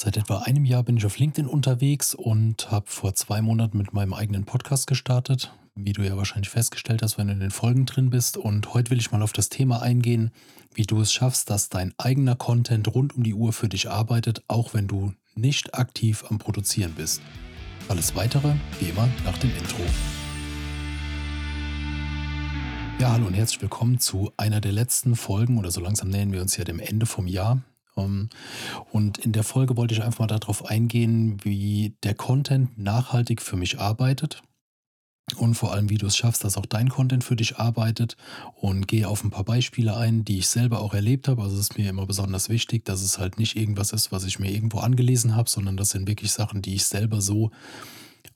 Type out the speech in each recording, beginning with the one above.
Seit etwa einem Jahr bin ich auf LinkedIn unterwegs und habe vor zwei Monaten mit meinem eigenen Podcast gestartet, wie du ja wahrscheinlich festgestellt hast, wenn du in den Folgen drin bist. Und heute will ich mal auf das Thema eingehen, wie du es schaffst, dass dein eigener Content rund um die Uhr für dich arbeitet, auch wenn du nicht aktiv am Produzieren bist. Alles weitere, wie immer, nach dem Intro. Ja, hallo und herzlich willkommen zu einer der letzten Folgen oder so langsam nähern wir uns ja dem Ende vom Jahr und in der Folge wollte ich einfach mal darauf eingehen, wie der Content nachhaltig für mich arbeitet und vor allem, wie du es schaffst, dass auch dein Content für dich arbeitet und gehe auf ein paar Beispiele ein, die ich selber auch erlebt habe. Also es ist mir immer besonders wichtig, dass es halt nicht irgendwas ist, was ich mir irgendwo angelesen habe, sondern das sind wirklich Sachen, die ich selber so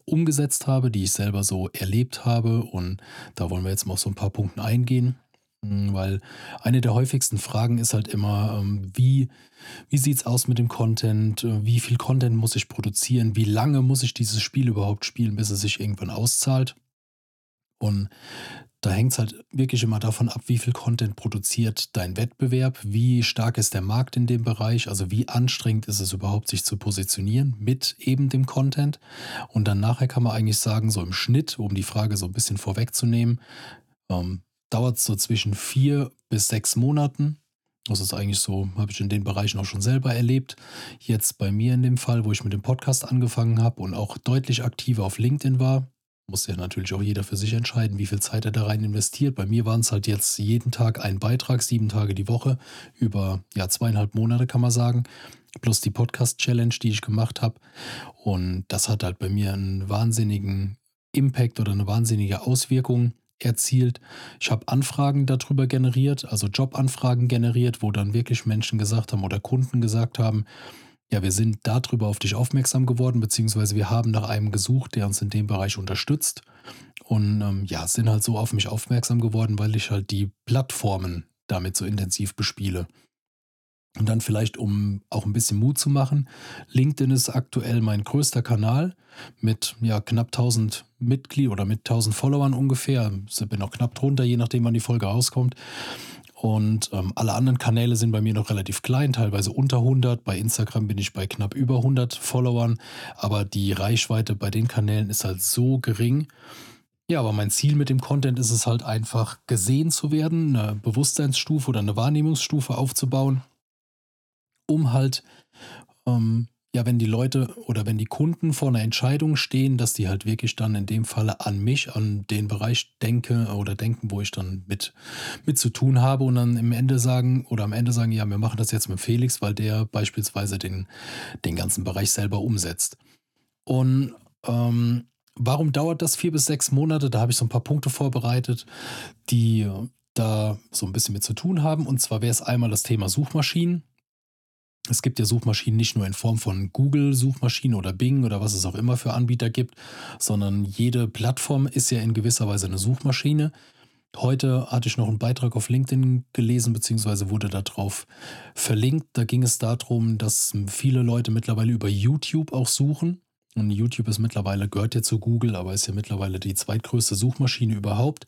umgesetzt habe, die ich selber so erlebt habe und da wollen wir jetzt mal auf so ein paar Punkte eingehen. Hm, weil eine der häufigsten Fragen ist halt immer, ähm, wie, wie sieht es aus mit dem Content? Äh, wie viel Content muss ich produzieren? Wie lange muss ich dieses Spiel überhaupt spielen, bis es sich irgendwann auszahlt? Und da hängt es halt wirklich immer davon ab, wie viel Content produziert dein Wettbewerb, wie stark ist der Markt in dem Bereich, also wie anstrengend ist es überhaupt, sich zu positionieren mit eben dem Content. Und dann nachher kann man eigentlich sagen, so im Schnitt, um die Frage so ein bisschen vorwegzunehmen, ähm, dauert so zwischen vier bis sechs Monaten. Das ist eigentlich so, habe ich in den Bereichen auch schon selber erlebt. Jetzt bei mir in dem Fall, wo ich mit dem Podcast angefangen habe und auch deutlich aktiver auf LinkedIn war, muss ja natürlich auch jeder für sich entscheiden, wie viel Zeit er da rein investiert. Bei mir waren es halt jetzt jeden Tag ein Beitrag, sieben Tage die Woche, über ja, zweieinhalb Monate kann man sagen, plus die Podcast-Challenge, die ich gemacht habe. Und das hat halt bei mir einen wahnsinnigen Impact oder eine wahnsinnige Auswirkung erzielt. Ich habe Anfragen darüber generiert, also Jobanfragen generiert, wo dann wirklich Menschen gesagt haben oder Kunden gesagt haben, ja, wir sind darüber auf dich aufmerksam geworden, beziehungsweise wir haben nach einem gesucht, der uns in dem Bereich unterstützt. Und ähm, ja, sind halt so auf mich aufmerksam geworden, weil ich halt die Plattformen damit so intensiv bespiele. Und dann vielleicht, um auch ein bisschen Mut zu machen, LinkedIn ist aktuell mein größter Kanal mit ja, knapp 1000 Mitgliedern oder mit 1000 Followern ungefähr. Ich bin auch knapp drunter, je nachdem, wann die Folge rauskommt. Und ähm, alle anderen Kanäle sind bei mir noch relativ klein, teilweise unter 100. Bei Instagram bin ich bei knapp über 100 Followern. Aber die Reichweite bei den Kanälen ist halt so gering. Ja, aber mein Ziel mit dem Content ist es halt einfach, gesehen zu werden, eine Bewusstseinsstufe oder eine Wahrnehmungsstufe aufzubauen um halt, ähm, ja, wenn die Leute oder wenn die Kunden vor einer Entscheidung stehen, dass die halt wirklich dann in dem Falle an mich, an den Bereich denke oder denken, wo ich dann mit, mit zu tun habe und dann im Ende sagen oder am Ende sagen, ja, wir machen das jetzt mit Felix, weil der beispielsweise den, den ganzen Bereich selber umsetzt. Und ähm, warum dauert das vier bis sechs Monate? Da habe ich so ein paar Punkte vorbereitet, die da so ein bisschen mit zu tun haben. Und zwar wäre es einmal das Thema Suchmaschinen. Es gibt ja Suchmaschinen nicht nur in Form von Google-Suchmaschinen oder Bing oder was es auch immer für Anbieter gibt, sondern jede Plattform ist ja in gewisser Weise eine Suchmaschine. Heute hatte ich noch einen Beitrag auf LinkedIn gelesen, beziehungsweise wurde darauf verlinkt. Da ging es darum, dass viele Leute mittlerweile über YouTube auch suchen. Und YouTube ist mittlerweile, gehört ja zu Google, aber ist ja mittlerweile die zweitgrößte Suchmaschine überhaupt.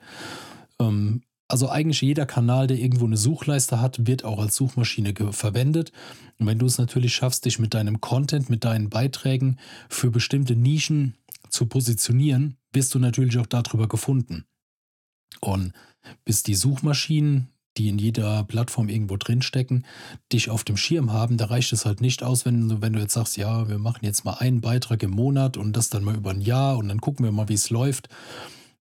Ähm, also eigentlich jeder Kanal, der irgendwo eine Suchleiste hat, wird auch als Suchmaschine verwendet. Und wenn du es natürlich schaffst, dich mit deinem Content, mit deinen Beiträgen für bestimmte Nischen zu positionieren, wirst du natürlich auch darüber gefunden. Und bis die Suchmaschinen, die in jeder Plattform irgendwo drinstecken, dich auf dem Schirm haben, da reicht es halt nicht aus, wenn du, wenn du jetzt sagst, ja, wir machen jetzt mal einen Beitrag im Monat und das dann mal über ein Jahr und dann gucken wir mal, wie es läuft.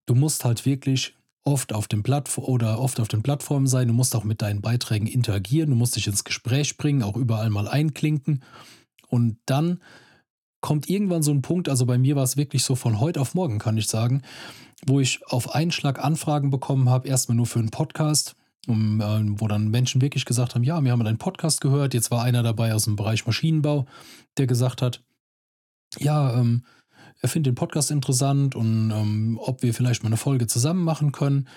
Du musst halt wirklich oft auf dem Plattform oder oft auf den Plattformen sein. Du musst auch mit deinen Beiträgen interagieren. Du musst dich ins Gespräch bringen, auch überall mal einklinken. Und dann kommt irgendwann so ein Punkt, also bei mir war es wirklich so von heute auf morgen, kann ich sagen, wo ich auf einen Schlag Anfragen bekommen habe, erstmal nur für einen Podcast, um, äh, wo dann Menschen wirklich gesagt haben, ja, wir haben deinen Podcast gehört. Jetzt war einer dabei aus dem Bereich Maschinenbau, der gesagt hat, ja, ähm, er findet den Podcast interessant und ähm, ob wir vielleicht mal eine Folge zusammen machen können.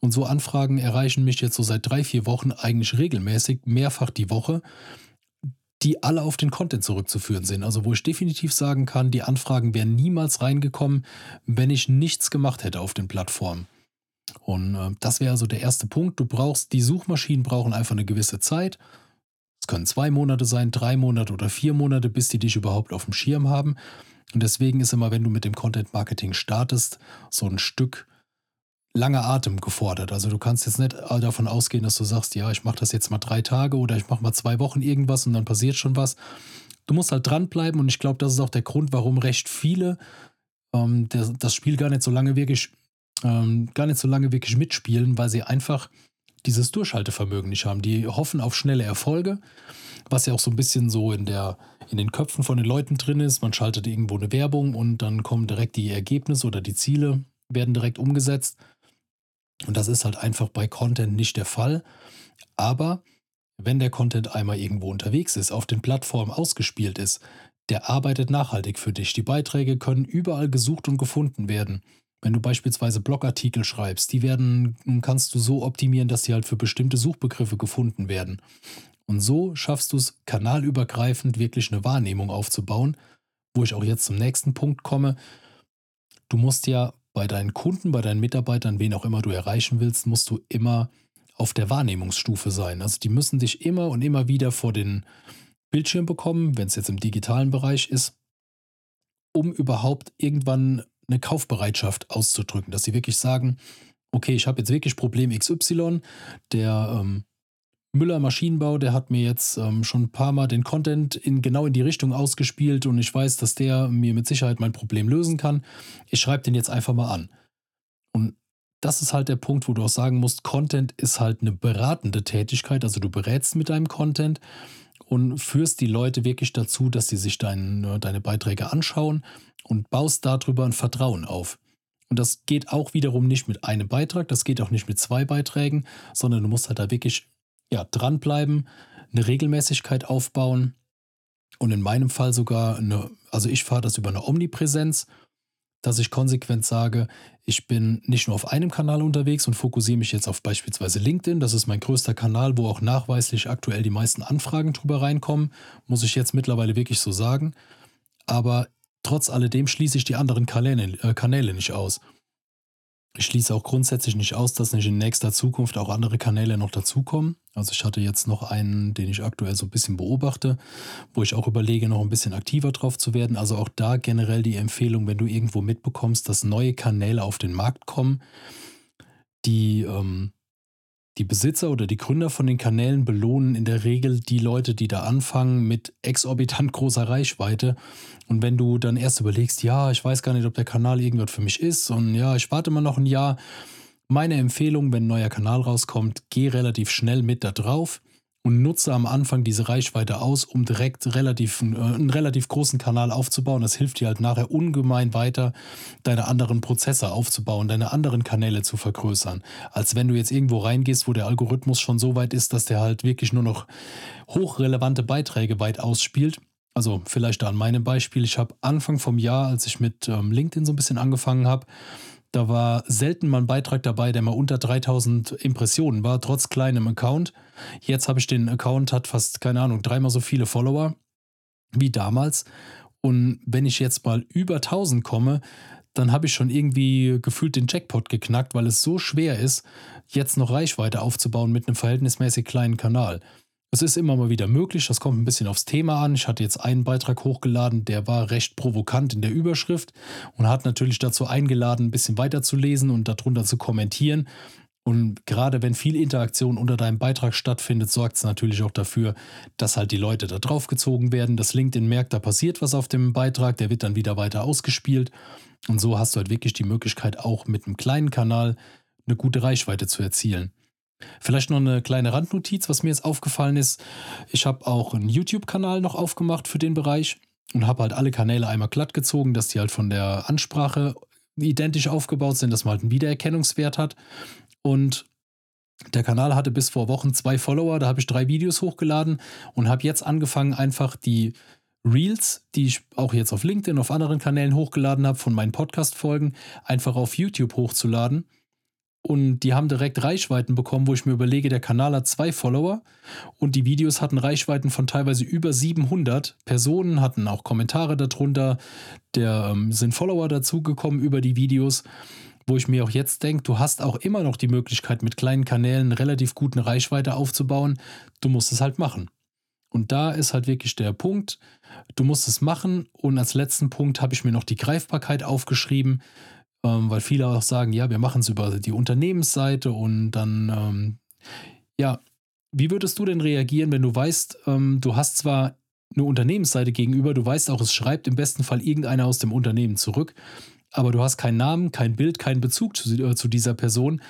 Und so Anfragen erreichen mich jetzt so seit drei, vier Wochen eigentlich regelmäßig, mehrfach die Woche, die alle auf den Content zurückzuführen sind. Also wo ich definitiv sagen kann, die Anfragen wären niemals reingekommen, wenn ich nichts gemacht hätte auf den Plattformen. Und äh, das wäre also der erste Punkt. Du brauchst, die Suchmaschinen brauchen einfach eine gewisse Zeit. Es können zwei Monate sein, drei Monate oder vier Monate, bis die dich überhaupt auf dem Schirm haben. Und deswegen ist immer, wenn du mit dem Content Marketing startest, so ein Stück langer Atem gefordert. Also du kannst jetzt nicht davon ausgehen, dass du sagst, ja, ich mache das jetzt mal drei Tage oder ich mache mal zwei Wochen irgendwas und dann passiert schon was. Du musst halt dranbleiben und ich glaube, das ist auch der Grund, warum recht viele ähm, das Spiel gar nicht so lange wirklich, ähm, gar nicht so lange wirklich mitspielen, weil sie einfach dieses Durchhaltevermögen nicht haben. Die hoffen auf schnelle Erfolge, was ja auch so ein bisschen so in, der, in den Köpfen von den Leuten drin ist. Man schaltet irgendwo eine Werbung und dann kommen direkt die Ergebnisse oder die Ziele, werden direkt umgesetzt. Und das ist halt einfach bei Content nicht der Fall. Aber wenn der Content einmal irgendwo unterwegs ist, auf den Plattformen ausgespielt ist, der arbeitet nachhaltig für dich. Die Beiträge können überall gesucht und gefunden werden. Wenn du beispielsweise Blogartikel schreibst, die werden, kannst du so optimieren, dass sie halt für bestimmte Suchbegriffe gefunden werden. Und so schaffst du es, kanalübergreifend wirklich eine Wahrnehmung aufzubauen, wo ich auch jetzt zum nächsten Punkt komme. Du musst ja bei deinen Kunden, bei deinen Mitarbeitern, wen auch immer du erreichen willst, musst du immer auf der Wahrnehmungsstufe sein. Also die müssen dich immer und immer wieder vor den Bildschirm bekommen, wenn es jetzt im digitalen Bereich ist, um überhaupt irgendwann eine Kaufbereitschaft auszudrücken, dass sie wirklich sagen, okay, ich habe jetzt wirklich Problem XY, der ähm, Müller Maschinenbau, der hat mir jetzt ähm, schon ein paar Mal den Content in, genau in die Richtung ausgespielt und ich weiß, dass der mir mit Sicherheit mein Problem lösen kann. Ich schreibe den jetzt einfach mal an. Und das ist halt der Punkt, wo du auch sagen musst, Content ist halt eine beratende Tätigkeit, also du berätst mit deinem Content und führst die Leute wirklich dazu, dass sie sich dein, äh, deine Beiträge anschauen und baust darüber ein Vertrauen auf. Und das geht auch wiederum nicht mit einem Beitrag, das geht auch nicht mit zwei Beiträgen, sondern du musst halt da wirklich ja, dranbleiben, eine Regelmäßigkeit aufbauen und in meinem Fall sogar eine, also ich fahre das über eine Omnipräsenz dass ich konsequent sage, ich bin nicht nur auf einem Kanal unterwegs und fokussiere mich jetzt auf beispielsweise LinkedIn. Das ist mein größter Kanal, wo auch nachweislich aktuell die meisten Anfragen drüber reinkommen. Muss ich jetzt mittlerweile wirklich so sagen. Aber trotz alledem schließe ich die anderen Kanäle, äh, Kanäle nicht aus. Ich schließe auch grundsätzlich nicht aus, dass nicht in nächster Zukunft auch andere Kanäle noch dazukommen. Also ich hatte jetzt noch einen, den ich aktuell so ein bisschen beobachte, wo ich auch überlege, noch ein bisschen aktiver drauf zu werden. Also auch da generell die Empfehlung, wenn du irgendwo mitbekommst, dass neue Kanäle auf den Markt kommen, die ähm, die Besitzer oder die Gründer von den Kanälen belohnen in der Regel die Leute, die da anfangen mit exorbitant großer Reichweite. Und wenn du dann erst überlegst, ja, ich weiß gar nicht, ob der Kanal irgendwas für mich ist und ja, ich warte mal noch ein Jahr. Meine Empfehlung, wenn ein neuer Kanal rauskommt, geh relativ schnell mit da drauf und nutze am Anfang diese Reichweite aus, um direkt relativ, äh, einen relativ großen Kanal aufzubauen. Das hilft dir halt nachher ungemein weiter, deine anderen Prozesse aufzubauen, deine anderen Kanäle zu vergrößern. Als wenn du jetzt irgendwo reingehst, wo der Algorithmus schon so weit ist, dass der halt wirklich nur noch hochrelevante Beiträge weit ausspielt. Also vielleicht an meinem Beispiel. Ich habe Anfang vom Jahr, als ich mit ähm, LinkedIn so ein bisschen angefangen habe, da war selten mal ein Beitrag dabei, der mal unter 3000 Impressionen war, trotz kleinem Account. Jetzt habe ich den Account, hat fast, keine Ahnung, dreimal so viele Follower wie damals. Und wenn ich jetzt mal über 1000 komme, dann habe ich schon irgendwie gefühlt den Jackpot geknackt, weil es so schwer ist, jetzt noch Reichweite aufzubauen mit einem verhältnismäßig kleinen Kanal. Es ist immer mal wieder möglich, das kommt ein bisschen aufs Thema an. Ich hatte jetzt einen Beitrag hochgeladen, der war recht provokant in der Überschrift und hat natürlich dazu eingeladen, ein bisschen weiterzulesen und darunter zu kommentieren. Und gerade wenn viel Interaktion unter deinem Beitrag stattfindet, sorgt es natürlich auch dafür, dass halt die Leute da drauf gezogen werden. Das LinkedIn merkt, da passiert was auf dem Beitrag, der wird dann wieder weiter ausgespielt. Und so hast du halt wirklich die Möglichkeit, auch mit einem kleinen Kanal eine gute Reichweite zu erzielen. Vielleicht noch eine kleine Randnotiz, was mir jetzt aufgefallen ist. Ich habe auch einen YouTube-Kanal noch aufgemacht für den Bereich und habe halt alle Kanäle einmal glatt gezogen, dass die halt von der Ansprache identisch aufgebaut sind, dass man halt einen Wiedererkennungswert hat. Und der Kanal hatte bis vor Wochen zwei Follower, da habe ich drei Videos hochgeladen und habe jetzt angefangen, einfach die Reels, die ich auch jetzt auf LinkedIn, auf anderen Kanälen hochgeladen habe, von meinen Podcast-Folgen, einfach auf YouTube hochzuladen und die haben direkt Reichweiten bekommen, wo ich mir überlege, der Kanal hat zwei Follower und die Videos hatten Reichweiten von teilweise über 700 Personen, hatten auch Kommentare darunter, der ähm, sind Follower dazugekommen über die Videos, wo ich mir auch jetzt denke, du hast auch immer noch die Möglichkeit, mit kleinen Kanälen relativ guten Reichweite aufzubauen. Du musst es halt machen. Und da ist halt wirklich der Punkt, du musst es machen. Und als letzten Punkt habe ich mir noch die Greifbarkeit aufgeschrieben, ähm, weil viele auch sagen, ja, wir machen es über die Unternehmensseite und dann, ähm, ja, wie würdest du denn reagieren, wenn du weißt, ähm, du hast zwar eine Unternehmensseite gegenüber, du weißt auch, es schreibt im besten Fall irgendeiner aus dem Unternehmen zurück, aber du hast keinen Namen, kein Bild, keinen Bezug zu, äh, zu dieser Person.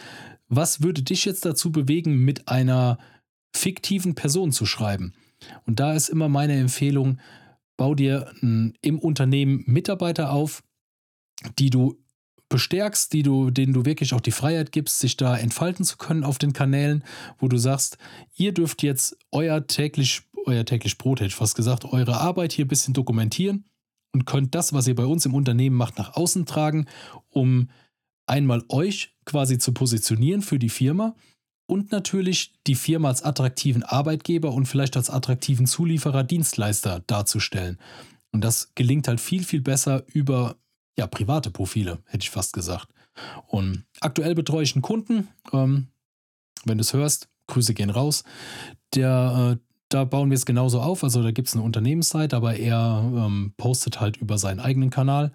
Was würde dich jetzt dazu bewegen, mit einer fiktiven Person zu schreiben? Und da ist immer meine Empfehlung, bau dir n, im Unternehmen Mitarbeiter auf, die du bestärkst, die du, denen du wirklich auch die Freiheit gibst, sich da entfalten zu können auf den Kanälen, wo du sagst, ihr dürft jetzt euer täglich, euer täglich Brot, hätte ich fast gesagt, eure Arbeit hier ein bisschen dokumentieren und könnt das, was ihr bei uns im Unternehmen macht, nach außen tragen, um einmal euch quasi zu positionieren für die Firma und natürlich die Firma als attraktiven Arbeitgeber und vielleicht als attraktiven Zulieferer, Dienstleister darzustellen. Und das gelingt halt viel, viel besser über ja, private Profile, hätte ich fast gesagt. Und aktuell betreue ich einen Kunden, ähm, wenn du es hörst, Grüße gehen raus. Der, äh, da bauen wir es genauso auf. Also da gibt es eine Unternehmensseite, aber er ähm, postet halt über seinen eigenen Kanal.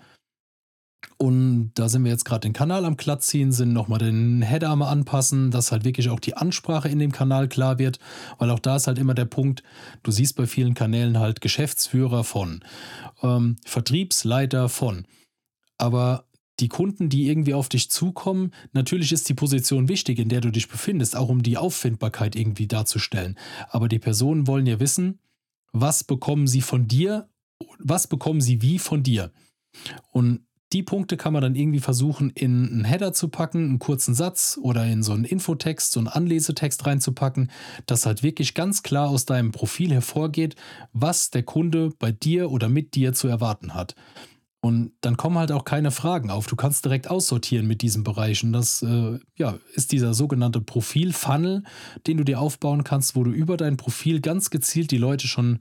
Und da sind wir jetzt gerade den Kanal am glatt ziehen, sind nochmal den Header am anpassen, dass halt wirklich auch die Ansprache in dem Kanal klar wird, weil auch da ist halt immer der Punkt, du siehst bei vielen Kanälen halt Geschäftsführer von, ähm, Vertriebsleiter von. Aber die Kunden, die irgendwie auf dich zukommen, natürlich ist die Position wichtig, in der du dich befindest, auch um die Auffindbarkeit irgendwie darzustellen. Aber die Personen wollen ja wissen, was bekommen sie von dir, was bekommen sie wie von dir. Und die Punkte kann man dann irgendwie versuchen, in einen Header zu packen, einen kurzen Satz oder in so einen Infotext, so einen Anlesetext reinzupacken, dass halt wirklich ganz klar aus deinem Profil hervorgeht, was der Kunde bei dir oder mit dir zu erwarten hat. Und dann kommen halt auch keine Fragen auf. Du kannst direkt aussortieren mit diesen Bereichen. Das äh, ja, ist dieser sogenannte Profil-Funnel, den du dir aufbauen kannst, wo du über dein Profil ganz gezielt die Leute schon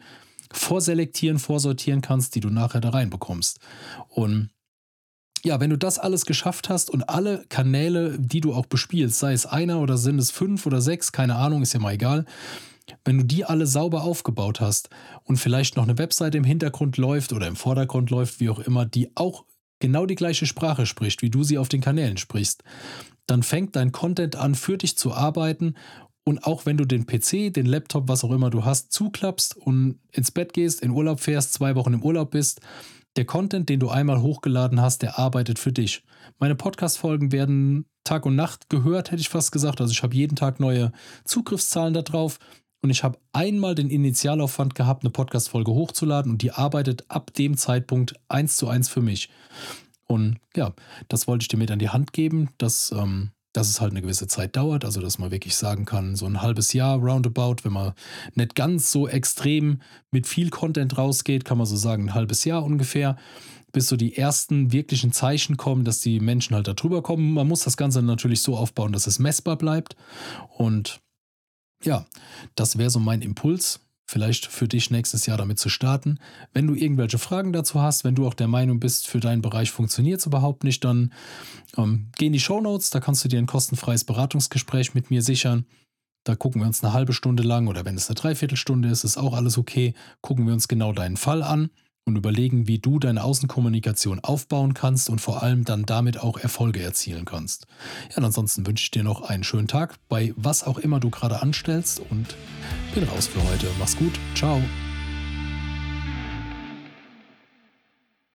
vorselektieren, vorsortieren kannst, die du nachher da reinbekommst. Und ja, wenn du das alles geschafft hast und alle Kanäle, die du auch bespielst, sei es einer oder sind es fünf oder sechs, keine Ahnung, ist ja mal egal, wenn du die alle sauber aufgebaut hast und vielleicht noch eine Webseite im Hintergrund läuft oder im Vordergrund läuft, wie auch immer, die auch genau die gleiche Sprache spricht, wie du sie auf den Kanälen sprichst, dann fängt dein Content an, für dich zu arbeiten. Und auch wenn du den PC, den Laptop, was auch immer du hast, zuklappst und ins Bett gehst, in Urlaub fährst, zwei Wochen im Urlaub bist, der Content, den du einmal hochgeladen hast, der arbeitet für dich. Meine Podcast-Folgen werden Tag und Nacht gehört, hätte ich fast gesagt. Also ich habe jeden Tag neue Zugriffszahlen darauf. Und ich habe einmal den Initialaufwand gehabt, eine Podcast-Folge hochzuladen und die arbeitet ab dem Zeitpunkt eins zu eins für mich. Und ja, das wollte ich dir mit an die Hand geben, dass, ähm, dass es halt eine gewisse Zeit dauert, also dass man wirklich sagen kann, so ein halbes Jahr roundabout, wenn man nicht ganz so extrem mit viel Content rausgeht, kann man so sagen, ein halbes Jahr ungefähr, bis so die ersten wirklichen Zeichen kommen, dass die Menschen halt da drüber kommen. Man muss das Ganze natürlich so aufbauen, dass es messbar bleibt und ja, das wäre so mein Impuls, vielleicht für dich nächstes Jahr damit zu starten. Wenn du irgendwelche Fragen dazu hast, wenn du auch der Meinung bist, für deinen Bereich funktioniert es überhaupt nicht, dann ähm, geh in die Show Notes, da kannst du dir ein kostenfreies Beratungsgespräch mit mir sichern. Da gucken wir uns eine halbe Stunde lang oder wenn es eine Dreiviertelstunde ist, ist auch alles okay. Gucken wir uns genau deinen Fall an und überlegen, wie du deine Außenkommunikation aufbauen kannst und vor allem dann damit auch Erfolge erzielen kannst. Ja, und ansonsten wünsche ich dir noch einen schönen Tag bei was auch immer du gerade anstellst und bin raus für heute. Mach's gut. Ciao.